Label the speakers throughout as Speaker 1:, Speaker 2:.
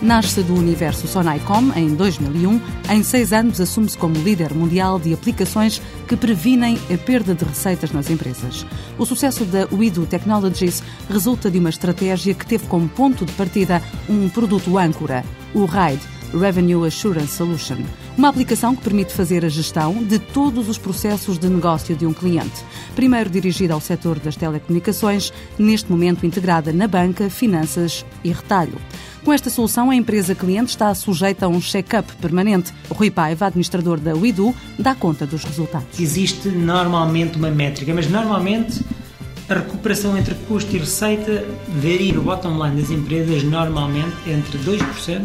Speaker 1: Nasce do universo Sonaicom em 2001. Em seis anos, assume-se como líder mundial de aplicações que previnem a perda de receitas nas empresas. O sucesso da Wido Technologies resulta de uma estratégia que teve como ponto de partida um produto âncora, o RIDE Revenue Assurance Solution, uma aplicação que permite fazer a gestão de todos os processos de negócio de um cliente. Primeiro dirigida ao setor das telecomunicações, neste momento integrada na banca, finanças e retalho. Com esta solução, a empresa cliente está sujeita a um check-up permanente. Rui Paiva, administrador da WIDU, dá conta dos resultados.
Speaker 2: Existe normalmente uma métrica, mas normalmente a recuperação entre custo e receita varia no bottom line das empresas normalmente entre 2%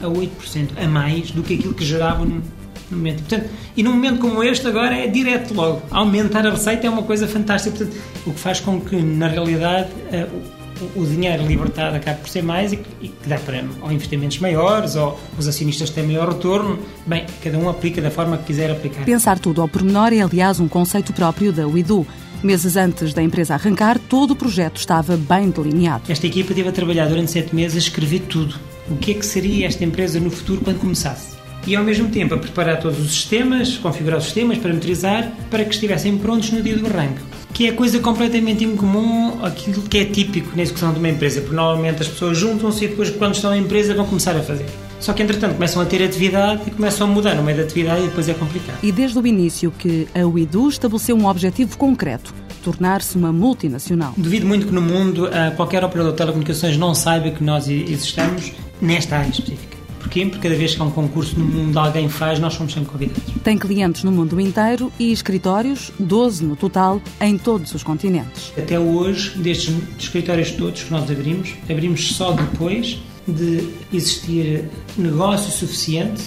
Speaker 2: a 8% a mais do que aquilo que geravam no, momento. Portanto, e num momento como este, agora é direto logo. Aumentar a receita é uma coisa fantástica. Portanto, o que faz com que, na realidade, uh, o, dinheiro libertado acabe por ser mais e, que dá para ou investimentos maiores ou os acionistas têm maior retorno. Bem, cada um aplica da forma que quiser aplicar.
Speaker 1: Pensar tudo ao pormenor é, aliás, um conceito próprio da UIDU. Meses antes da empresa arrancar, todo o projeto estava bem delineado.
Speaker 2: Esta equipa teve a trabalhar durante sete meses a escrever tudo o que é que seria esta empresa no futuro quando começasse. E ao mesmo tempo a preparar todos os sistemas, configurar os sistemas, parametrizar, para que estivessem prontos no dia do arranque. Que é coisa completamente incomum aquilo que é típico na execução de uma empresa, porque normalmente as pessoas juntam-se e depois, quando estão na empresa, vão começar a fazer. Só que, entretanto, começam a ter atividade e começam a mudar no meio da atividade e depois é complicado.
Speaker 1: E desde o início que a UIDU estabeleceu um objetivo concreto, tornar-se uma multinacional.
Speaker 2: Duvido muito que no mundo qualquer operador de telecomunicações não saiba que nós existamos nesta área específica. Porquê? Porque cada vez que há um concurso no mundo alguém faz, nós somos sempre convidados.
Speaker 1: Tem clientes no mundo inteiro e escritórios, 12 no total, em todos os continentes.
Speaker 2: Até hoje, destes escritórios todos que nós abrimos, abrimos só depois de existir negócio suficiente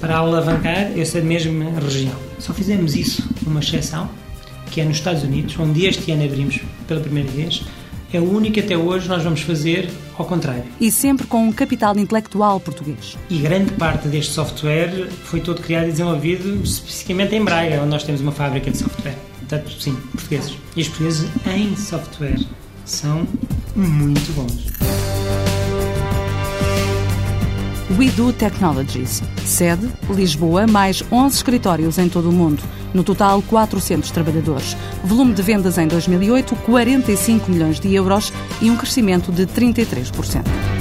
Speaker 2: para alavancar essa mesma região. Só fizemos isso, uma exceção, que é nos Estados Unidos, onde este ano abrimos pela primeira vez, é o único que até hoje nós vamos fazer ao contrário.
Speaker 1: E sempre com um capital intelectual português.
Speaker 2: E grande parte deste software foi todo criado e desenvolvido especificamente em Braga, onde nós temos uma fábrica de software. Portanto, sim, portugueses. E os portugueses em software são muito bons.
Speaker 1: WeDo Technologies. Sede, Lisboa, mais 11 escritórios em todo o mundo. No total, 400 trabalhadores. Volume de vendas em 2008, 45 milhões de euros e um crescimento de 33%.